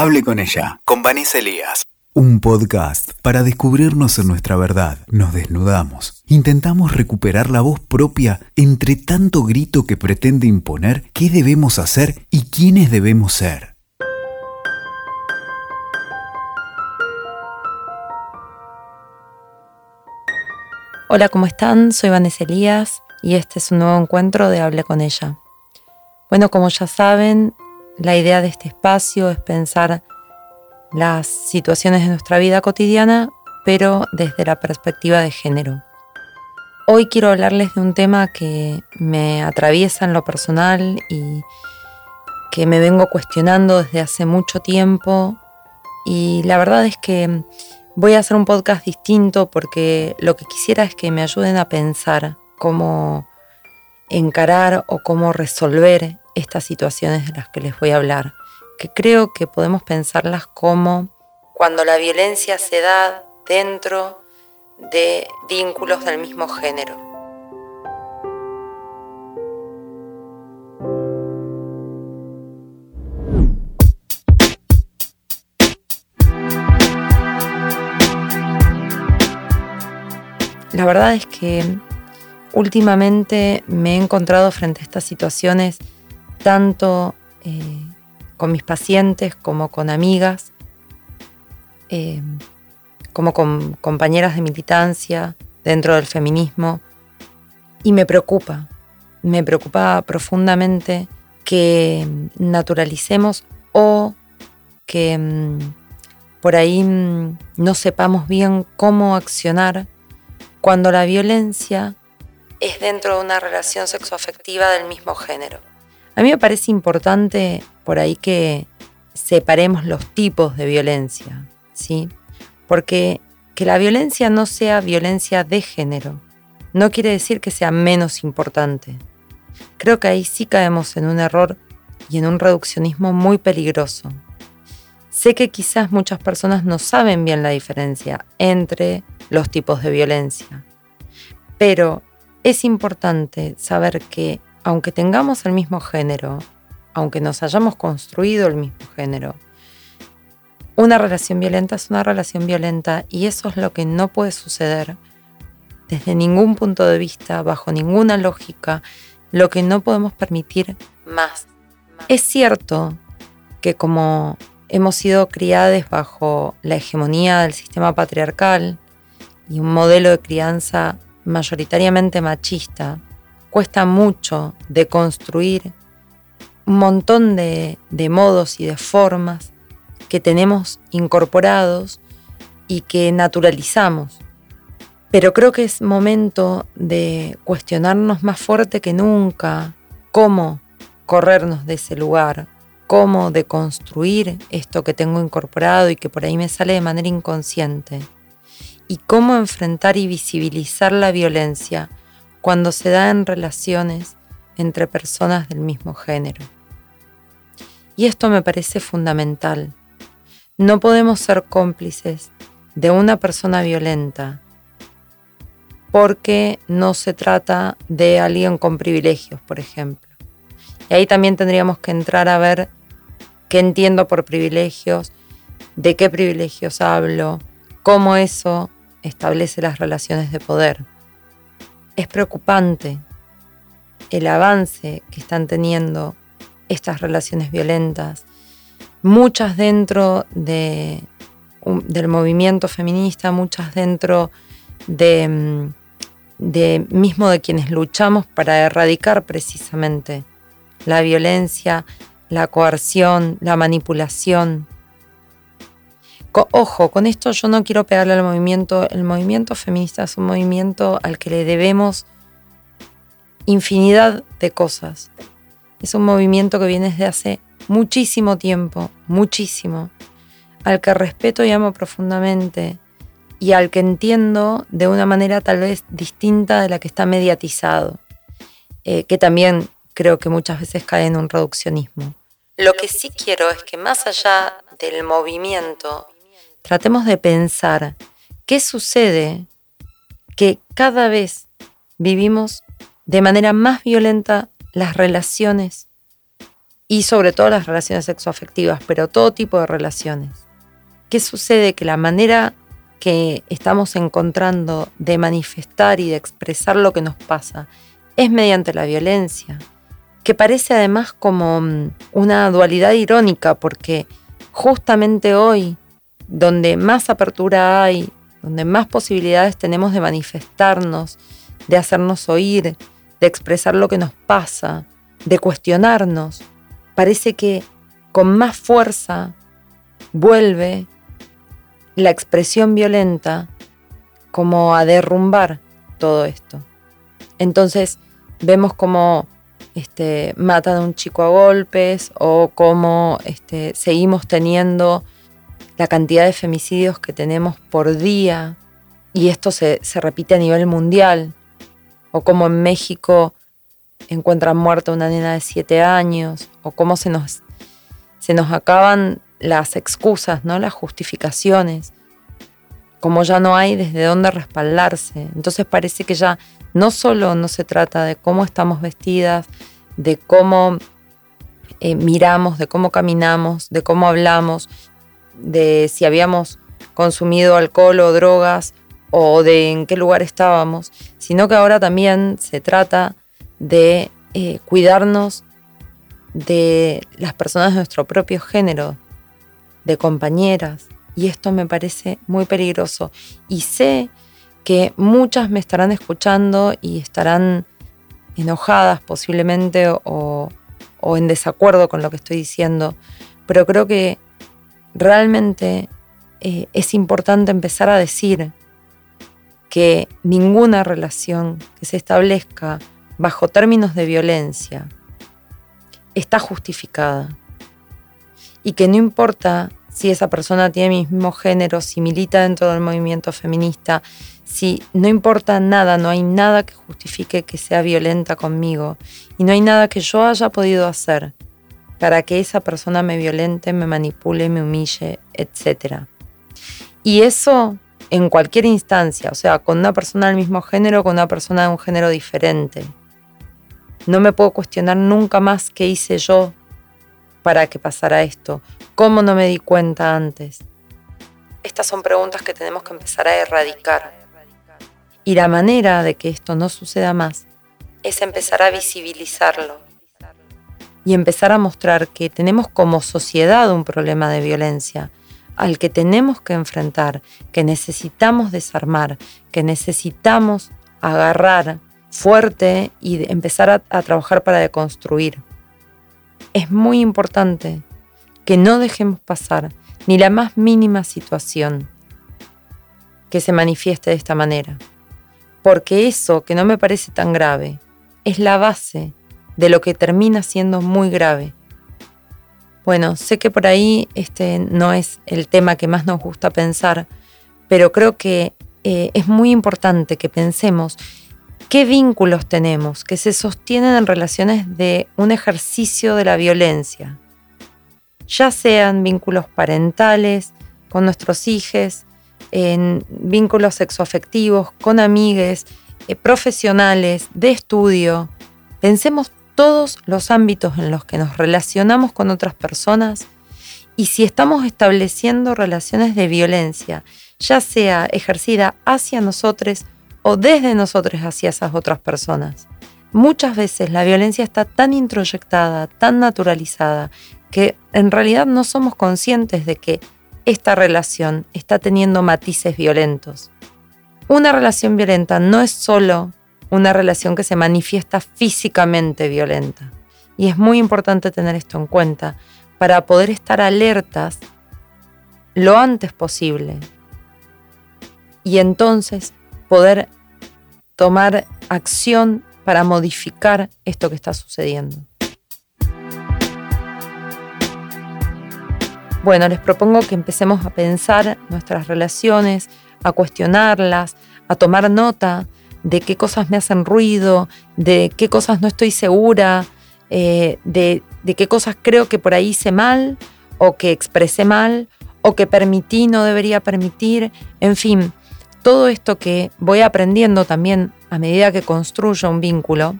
Hable con ella, con Vanessa Elías. Un podcast para descubrirnos en nuestra verdad. Nos desnudamos. Intentamos recuperar la voz propia entre tanto grito que pretende imponer qué debemos hacer y quiénes debemos ser. Hola, ¿cómo están? Soy Vanessa Elías y este es un nuevo encuentro de Hable con ella. Bueno, como ya saben, la idea de este espacio es pensar las situaciones de nuestra vida cotidiana, pero desde la perspectiva de género. Hoy quiero hablarles de un tema que me atraviesa en lo personal y que me vengo cuestionando desde hace mucho tiempo y la verdad es que voy a hacer un podcast distinto porque lo que quisiera es que me ayuden a pensar cómo encarar o cómo resolver estas situaciones de las que les voy a hablar, que creo que podemos pensarlas como cuando la violencia se da dentro de vínculos del mismo género. La verdad es que últimamente me he encontrado frente a estas situaciones tanto eh, con mis pacientes como con amigas, eh, como con compañeras de militancia dentro del feminismo. Y me preocupa, me preocupa profundamente que naturalicemos o que mm, por ahí mm, no sepamos bien cómo accionar cuando la violencia es dentro de una relación sexoafectiva del mismo género. A mí me parece importante por ahí que separemos los tipos de violencia, ¿sí? Porque que la violencia no sea violencia de género no quiere decir que sea menos importante. Creo que ahí sí caemos en un error y en un reduccionismo muy peligroso. Sé que quizás muchas personas no saben bien la diferencia entre los tipos de violencia, pero es importante saber que aunque tengamos el mismo género, aunque nos hayamos construido el mismo género, una relación violenta es una relación violenta y eso es lo que no puede suceder desde ningún punto de vista, bajo ninguna lógica, lo que no podemos permitir más. Es cierto que como hemos sido criadas bajo la hegemonía del sistema patriarcal y un modelo de crianza mayoritariamente machista, cuesta mucho de construir un montón de modos y de formas que tenemos incorporados y que naturalizamos. Pero creo que es momento de cuestionarnos más fuerte que nunca cómo corrernos de ese lugar, cómo deconstruir esto que tengo incorporado y que por ahí me sale de manera inconsciente y cómo enfrentar y visibilizar la violencia cuando se da en relaciones entre personas del mismo género. Y esto me parece fundamental. No podemos ser cómplices de una persona violenta porque no se trata de alguien con privilegios, por ejemplo. Y ahí también tendríamos que entrar a ver qué entiendo por privilegios, de qué privilegios hablo, cómo eso establece las relaciones de poder. Es preocupante el avance que están teniendo estas relaciones violentas, muchas dentro de, del movimiento feminista, muchas dentro de, mm, de mismo de quienes luchamos para erradicar precisamente la violencia, la coerción, la manipulación, ojo, con esto yo no quiero pegarle al movimiento. El movimiento feminista es un movimiento al que le debemos infinidad de cosas. Es un movimiento que viene desde hace muchísimo tiempo, muchísimo, al que respeto y amo profundamente y al que entiendo de una manera tal vez distinta de la que está mediatizado, eh, que también creo que muchas veces cae en un reduccionismo. Lo que sí quiero es que más allá del movimiento tratemos de pensar qué sucede que cada vez vivimos de manera más violenta las relaciones y sobre todo las relaciones sexoafectivas, pero todo tipo de relaciones. ¿Qué sucede? Que la manera que estamos encontrando de manifestar y de expresar lo que nos pasa es mediante la violencia, que parece además como mm, una dualidad irónica, porque justamente hoy, donde más apertura hay, donde más posibilidades tenemos de manifestarnos, de hacernos oír, de expresar lo que nos pasa, de cuestionarnos, parece que con más fuerza vuelve la expresión violenta como a derrumbar todo esto. Entonces vemos como este, matan a un chico a golpes o cómo este, seguimos teniendo la cantidad de femicidios que tenemos por día y esto se, se repite a nivel mundial o cómo en México encuentran muerta una nena de siete años o cómo se nos, se nos acaban las excusas, ¿no? las justificaciones, como ya no hay desde dónde respaldarse. Entonces parece que ya no solo no se trata de cómo estamos vestidas, de cómo eh, miramos, de cómo caminamos, de cómo hablamos, de si habíamos consumido alcohol o drogas o de en qué lugar estábamos, sino que ahora también se trata de eh, cuidarnos de las personas de nuestro propio género, de compañeras, y esto me parece muy peligroso. Y sé que muchas me estarán escuchando y estarán enojadas posiblemente o, en desacuerdo con lo que estoy diciendo, pero creo que realmente eh, es importante empezar a decir que ninguna relación que se establezca bajo términos de violencia está justificada. Y que no importa si esa persona tiene mi mismo género, si milita dentro del movimiento feminista, si no importa nada, no hay nada que justifique que sea violenta conmigo. Y no hay nada que yo haya podido hacer para que esa persona me violente, me manipule, me humille, etc. Y eso en cualquier instancia, o sea, con una persona del mismo género, con una persona de un género diferente. No me puedo cuestionar nunca más qué hice yo para que pasara esto, cómo no me di cuenta antes. Estas son preguntas que tenemos que empezar a erradicar. Y la manera de que esto no suceda más es empezar a visibilizarlo y empezar a mostrar que tenemos como sociedad un problema de violencia al que tenemos que enfrentar, que necesitamos desarmar, que necesitamos agarrar fuerte y empezar a, trabajar para deconstruir. Es muy importante que no dejemos pasar ni la más mínima situación que se manifieste de esta manera, porque eso que no me parece tan grave es la base de lo que termina siendo muy grave. Bueno, sé que por ahí este no es el tema que más nos gusta pensar, pero creo que eh, es muy importante que pensemos qué vínculos tenemos que se sostienen en relaciones de un ejercicio de la violencia, ya sean vínculos parentales, con nuestros hijos, en vínculos sexoafectivos, con amigues, eh, profesionales, de estudio. Pensemos todos los ámbitos en los que nos relacionamos con otras personas y si estamos estableciendo relaciones de violencia, ya sea ejercida hacia nosotros o desde nosotros hacia esas otras personas. Muchas veces la violencia está tan introyectada, tan naturalizada, que en realidad no somos conscientes de que esta relación está teniendo matices violentos. Una relación violenta no es solo una relación que se manifiesta físicamente violenta. Y es muy importante tener esto en cuenta para poder estar alertas lo antes posible y entonces poder tomar acción para modificar esto que está sucediendo. Bueno, les propongo que empecemos a pensar nuestras relaciones, a cuestionarlas, a tomar nota de qué cosas me hacen ruido, de qué cosas no estoy segura, eh, de, de qué cosas creo que por ahí hice mal o que expresé mal o que permití, no debería permitir, en fin, todo esto que voy aprendiendo también a medida que construyo un vínculo,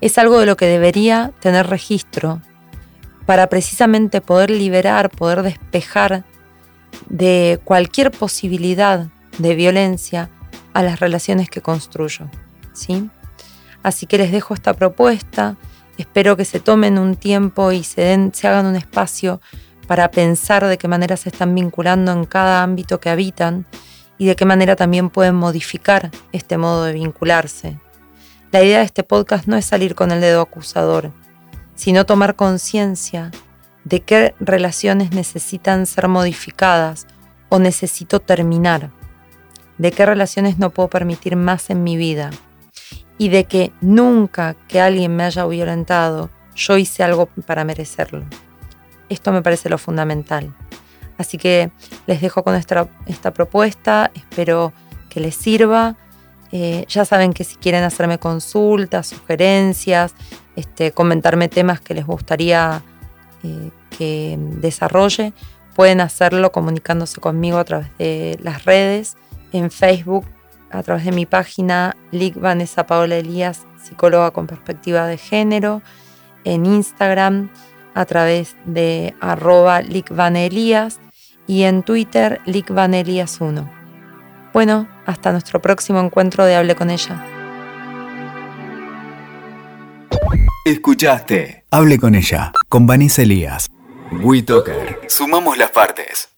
es algo de lo que debería tener registro para precisamente poder liberar, poder despejar de cualquier posibilidad de violencia a las relaciones que construyo. ¿sí? Así que les dejo esta propuesta, espero que se tomen un tiempo y se, den, se hagan un espacio para pensar de qué manera se están vinculando en cada ámbito que habitan y de qué manera también pueden modificar este modo de vincularse. La idea de este podcast no es salir con el dedo acusador, sino tomar conciencia de qué relaciones necesitan ser modificadas o necesito terminar, de qué relaciones no puedo permitir más en mi vida y de que nunca que alguien me haya violentado yo hice algo para merecerlo. Esto me parece lo fundamental. Así que les dejo con esta, esta propuesta, espero que les sirva. Eh, ya saben que si quieren hacerme consultas, sugerencias, este, comentarme temas que les gustaría eh, que desarrolle, pueden hacerlo comunicándose conmigo a través de las redes, en Facebook, a través de mi página Lic Vanessa Paola Elías, psicóloga con perspectiva de género, en Instagram a través de arroba Elías y en Twitter licvanelías1. Bueno, hasta nuestro próximo encuentro de Hable con ella. Escuchaste Hable con ella, con Vanessa Elías. WeToker. Sumamos las partes.